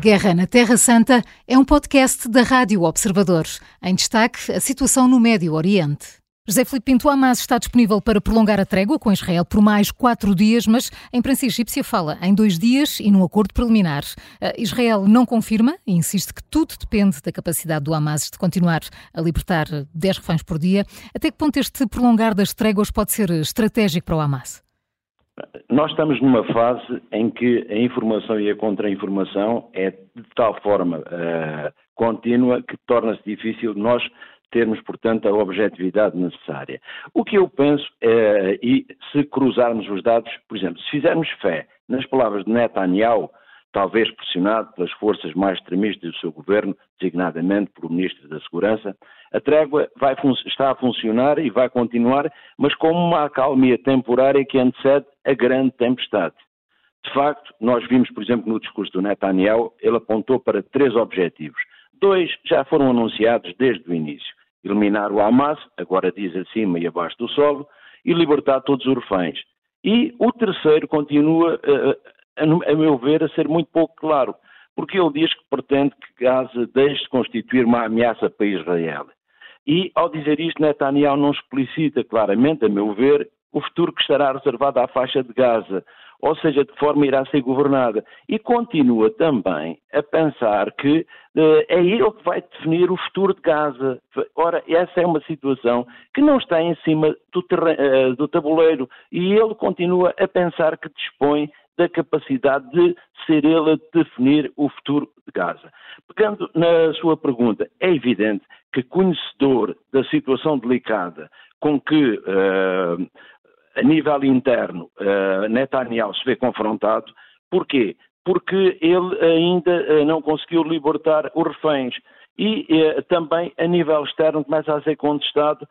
Guerra na Terra Santa é um podcast da Rádio Observador. Em destaque, a situação no Médio Oriente. José Filipe Pinto Hamas está disponível para prolongar a trégua com Israel por mais quatro dias, mas a imprensa egípcia fala em dois dias e num acordo preliminar. Uh, Israel não confirma e insiste que tudo depende da capacidade do Hamas de continuar a libertar 10 reféns por dia. Até que ponto este prolongar das tréguas pode ser estratégico para o Hamas? Nós estamos numa fase em que a informação e a contra-informação é de tal forma uh, contínua que torna-se difícil nós termos, portanto, a objetividade necessária. O que eu penso, é, e se cruzarmos os dados, por exemplo, se fizermos fé nas palavras de Netanyahu, talvez pressionado pelas forças mais extremistas do seu governo, designadamente por o Ministro da Segurança, a trégua vai, está a funcionar e vai continuar, mas com uma acalmia temporária que antecede a grande tempestade. De facto, nós vimos, por exemplo, no discurso do Netanyahu, ele apontou para três objetivos. Dois já foram anunciados desde o início. Eliminar o Hamas, agora diz acima e abaixo do solo, e libertar todos os reféns. E o terceiro continua, eh, a, meu ver, a ser muito pouco claro, porque ele diz que pretende que Gaza deixe de constituir uma ameaça para Israel. E, ao dizer isto, Netanyahu não explicita claramente, a meu ver, o futuro que estará reservado à faixa de Gaza, ou seja, de que forma irá ser governada. E continua também a pensar que uh, é ele que vai definir o futuro de Gaza. Ora, essa é uma situação que não está em cima do, uh, do tabuleiro e ele continua a pensar que dispõe da capacidade de ser ele a definir o futuro de Gaza. Pegando na sua pergunta, é evidente que conhecedor da situação delicada com que uh, a nível interno uh, Netanyahu se vê confrontado, porquê? Porque ele ainda uh, não conseguiu libertar os reféns e também a nível externo começa a ser contestado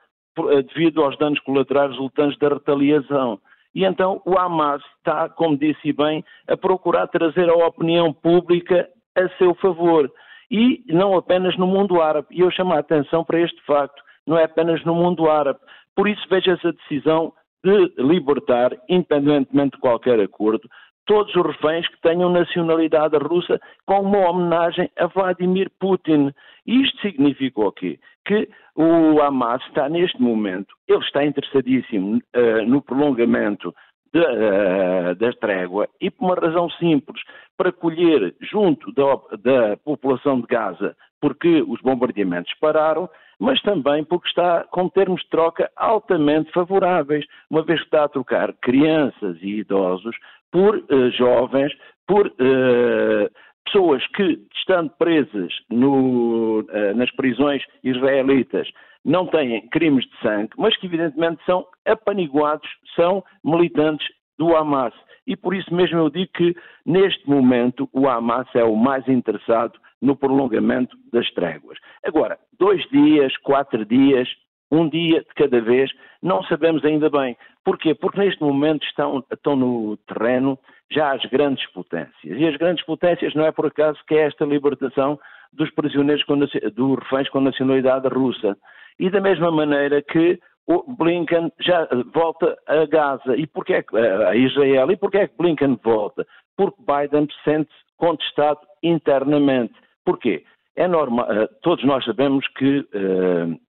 devido aos danos colaterais resultantes da retaliação. E então o Hamas está, como disse bem, a procurar trazer a opinião pública a seu favor. E não apenas no mundo árabe. E eu chamo a atenção para este facto. Não é apenas no mundo árabe. Por isso vejo essa decisão de libertar, independentemente de qualquer acordo, todos os reféns que tenham nacionalidade russa com uma homenagem a Vladimir Putin. Isto significa o quê? Que o Hamas está neste momento, ele está interessadíssimo uh, no prolongamento de, uh, da trégua e por uma razão simples, para colher junto da, da população de Gaza, porque os bombardeamentos pararam, mas também porque está com termos de troca altamente favoráveis, uma vez que está a trocar crianças e idosos por uh, jovens, por uh, pessoas que, estando presas no, uh, nas prisões israelitas, não têm crimes de sangue, mas que evidentemente são apaniguados, são militantes do Hamas. E por isso mesmo eu digo que, neste momento, o Hamas é o mais interessado no prolongamento das tréguas. Agora, dois dias, quatro dias, um dia de cada vez, não sabemos ainda bem. Porquê? Porque neste momento estão, estão no terreno já as grandes potências. E as grandes potências não é por acaso que é esta libertação dos prisioneiros, com, dos reféns com nacionalidade russa. E da mesma maneira que o Blinken já volta a Gaza e porque é a Israel. E porquê é que Blinken volta? Porque Biden se sente contestado internamente. Porquê? É normal, eh, todos nós sabemos que uh,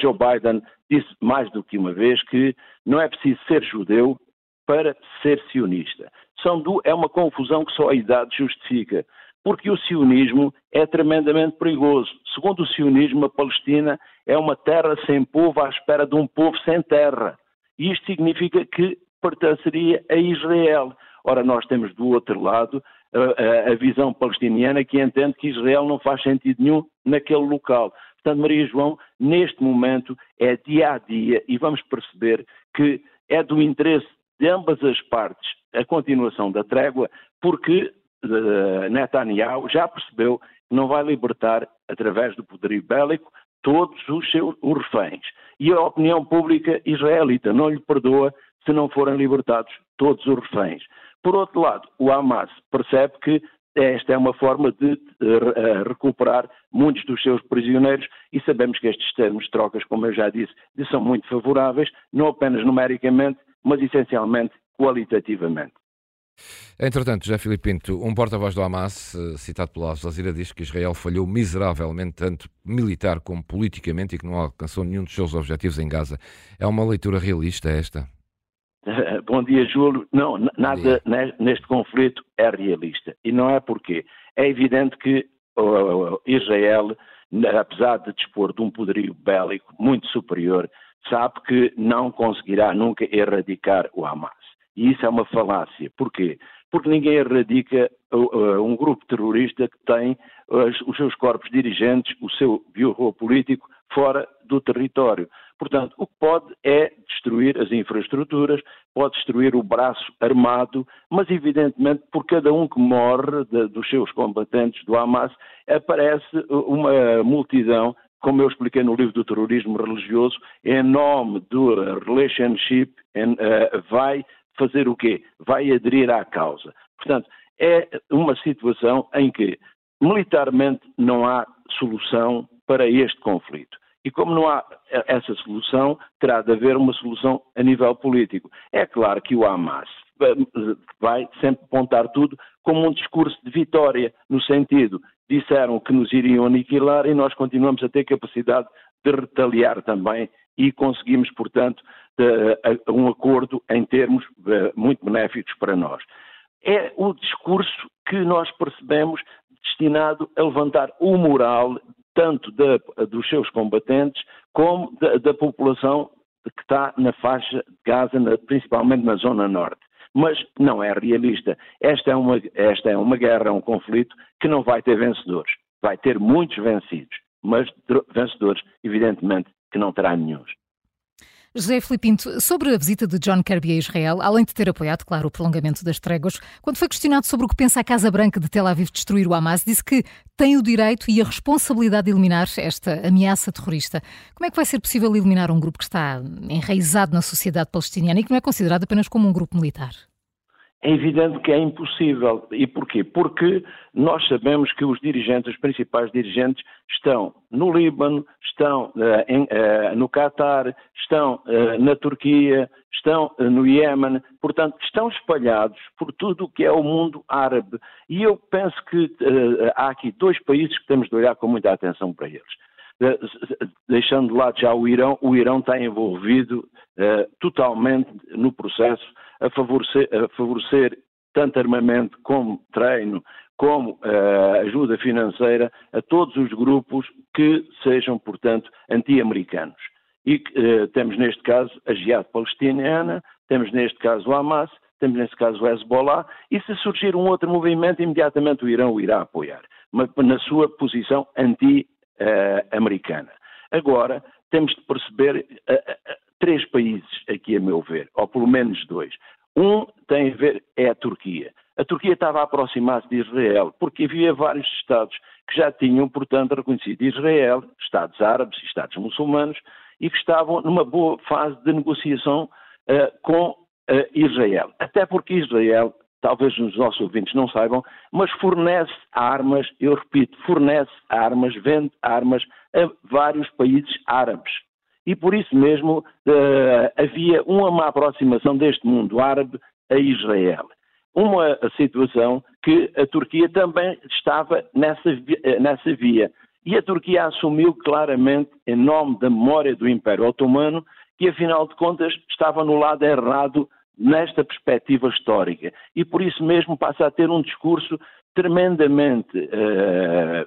Joe Biden disse mais do que uma vez que não é preciso ser judeu para ser sionista. Do, é uma confusão que só a idade justifica, porque o sionismo é tremendamente perigoso. Segundo o sionismo, a Palestina é uma terra sem povo à espera de um povo sem terra. E isto significa que pertenceria a Israel. Ora, nós temos do outro lado a, a, a visão palestiniana que entende que Israel não faz sentido nenhum naquele local. Portanto, Maria João, neste momento, é dia a dia e vamos perceber que é do interesse de ambas as partes a continuação da trégua, porque uh, Netanyahu já percebeu que não vai libertar, através do poderio bélico, todos os seus os reféns. E a opinião pública israelita não lhe perdoa se não forem libertados todos os reféns. Por outro lado, o Hamas percebe que esta é uma forma de uh, recuperar muitos dos seus prisioneiros e sabemos que estes termos de trocas, como eu já disse, são muito favoráveis, não apenas numericamente, mas essencialmente qualitativamente. Entretanto, José Filipe Pinto, um porta-voz do Hamas, eh, citado pela Al diz que Israel falhou miseravelmente, tanto militar como politicamente, e que não alcançou nenhum dos seus objetivos em Gaza. É uma leitura realista esta? Bom dia, Júlio. Não, nada neste conflito é realista. E não é porque é evidente que Israel, apesar de dispor de um poderio bélico muito superior, sabe que não conseguirá nunca erradicar o Hamas. E isso é uma falácia. Porquê? Porque ninguém erradica um grupo terrorista que tem os seus corpos dirigentes, o seu biorro político fora do território. Portanto, o que pode é destruir as infraestruturas, pode destruir o braço armado, mas evidentemente por cada um que morre de, dos seus combatentes do Hamas aparece uma multidão, como eu expliquei no livro do terrorismo religioso, em nome do relationship, em, uh, vai fazer o quê? Vai aderir à causa. Portanto, é uma situação em que militarmente não há solução para este conflito. E como não há essa solução, terá de haver uma solução a nível político. É claro que o Hamas vai sempre apontar tudo como um discurso de vitória, no sentido, disseram que nos iriam aniquilar e nós continuamos a ter capacidade de retaliar também e conseguimos, portanto, um acordo em termos eh, muito benéficos para nós. É o discurso que nós percebemos destinado a levantar o moral tanto dos seus combatentes como da, da, população que está na faixa de Gaza, na, principalmente na zona norte. Mas não é realista. Esta é, uma, esta é uma guerra, é um conflito que não vai ter vencedores. Vai ter muitos vencidos, mas vencedores, evidentemente, que não terá nenhum. José Filipinto, sobre a visita de John Kirby a Israel, além de ter apoiado, claro, o prolongamento das tréguas, quando foi questionado sobre o que pensa a Casa Branca de Tel Aviv destruir o Hamas, disse que tem o direito e a responsabilidade de eliminar esta ameaça terrorista. Como é que vai ser possível eliminar um grupo que está enraizado na sociedade palestiniana e que não é considerado apenas como um grupo militar? É evidente que é impossível. E porquê? Porque nós sabemos que os dirigentes, os principais dirigentes, estão no Líbano, estão uh, em, uh, no Catar, estão uh, na Turquia, estão no Iémen, portanto, estão espalhados por tudo o que é o mundo árabe. E eu penso que há aqui dois países que temos de olhar com muita atenção para eles deixando de lado já o Irão, o Irão está envolvido uh, totalmente no processo a favorecer, a favorecer, tanto armamento como treino, como uh, ajuda financeira a todos os grupos que sejam, portanto, anti-americanos. E uh, temos neste caso a Jihad palestiniana, temos neste caso o Hamas, temos neste caso o Hezbollah, e se surgir um outro movimento, imediatamente o Irão o irá apoiar, mas na sua posição anti uh, americana. Agora, temos de perceber uh, uh, três países aqui, a meu ver, ou pelo menos dois. Um tem a ver, é a Turquia. A Turquia estava a aproximar-se de Israel, porque havia vários Estados que já tinham, portanto, reconhecido Israel, Estados árabes e Estados muçulmanos, e que estavam numa boa fase de negociação uh, com uh, Israel. Até porque Israel talvez os nossos ouvintes não saibam, mas fornece armas, eu repito, fornece armas, vende armas a vários países árabes. E por isso mesmo uh, havia uma aproximação deste mundo árabe a Israel. Uma situação que a Turquia também estava nessa, eh, nessa via. E a Turquia assumiu claramente, em nome da memória do Império Otomano, que afinal de contas estava no lado errado nesta perspectiva histórica. E por isso mesmo passa a ter um discurso tremendamente, uh,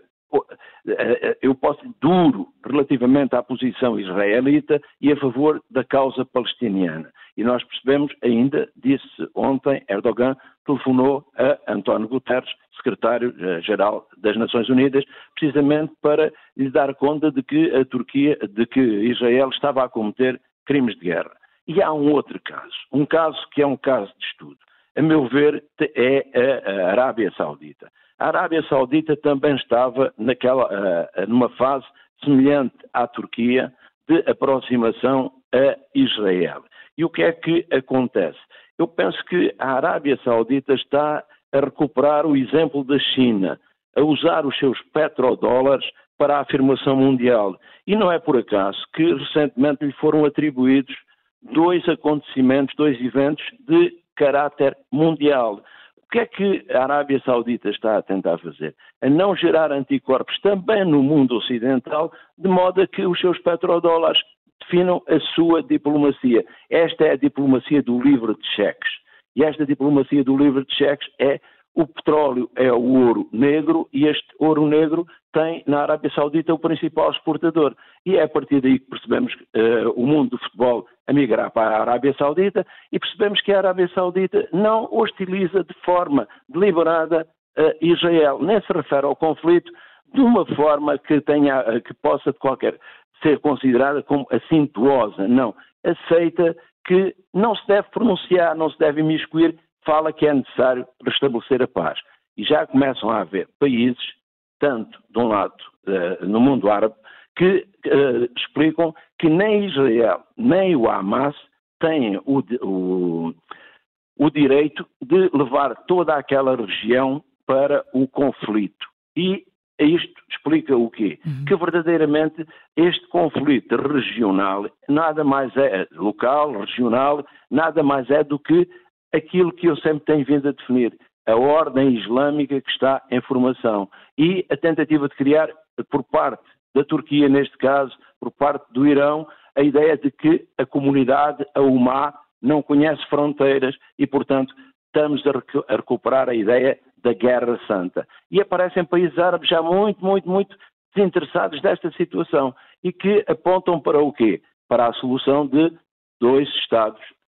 eu posso duro relativamente à posição israelita e a favor da causa palestiniana. E nós percebemos ainda, disse ontem, Erdogan telefonou a António Guterres, secretário-geral das Nações Unidas, precisamente para lhe dar conta de que a Turquia, de que Israel estava a cometer crimes de guerra. E há um outro caso, um caso que é um caso de estudo. A meu ver, é a Arábia Saudita. A Arábia Saudita também estava naquela, numa fase semelhante à Turquia de aproximação a Israel. E o que é que acontece? Eu penso que a Arábia Saudita está a recuperar o exemplo da China, a usar os seus petrodólares para a afirmação mundial. E não é por acaso que recentemente lhe foram atribuídos dois acontecimentos, dois eventos de caráter mundial. O que é que a Arábia Saudita está a tentar fazer? A não gerar anticorpos também no mundo ocidental, de modo a que os seus petrodólares definam a sua diplomacia. Esta é a diplomacia do livre de cheques. E esta diplomacia do livre de cheques é o petróleo é o ouro negro e este ouro negro tem na Arábia Saudita o principal exportador. E é a partir daí que percebemos uh, o mundo do futebol a migrar para a Arábia Saudita e percebemos que a Arábia Saudita não hostiliza de forma deliberada uh, Israel, nem se refere ao conflito de uma forma que, tenha, uh, que possa de qualquer ser considerada como assintuosa. Não. Aceita que não se deve pronunciar, não se deve imiscuir fala que é necessário restabelecer a paz. E já começam a haver países, tanto de um lado uh, no mundo árabe, que uh, explicam que nem Israel nem o Hamas têm o, o, o direito de levar toda aquela região para o conflito. E isto explica o quê? Uhum. Que verdadeiramente este conflito regional nada mais é local, regional, nada mais é do que aquilo que eu sempre tenho vindo a definir, a ordem islâmica que está em formação e a tentativa de criar, por parte da Turquia, neste caso, por parte do Irão, a ideia de que a comunidade, a UMA, não conhece fronteiras e, portanto, estamos a recuperar a ideia da Guerra Santa. E aparecem países árabes já muito, muito, muito desinteressados desta situação e que apontam para o quê? Para a solução de dois Estados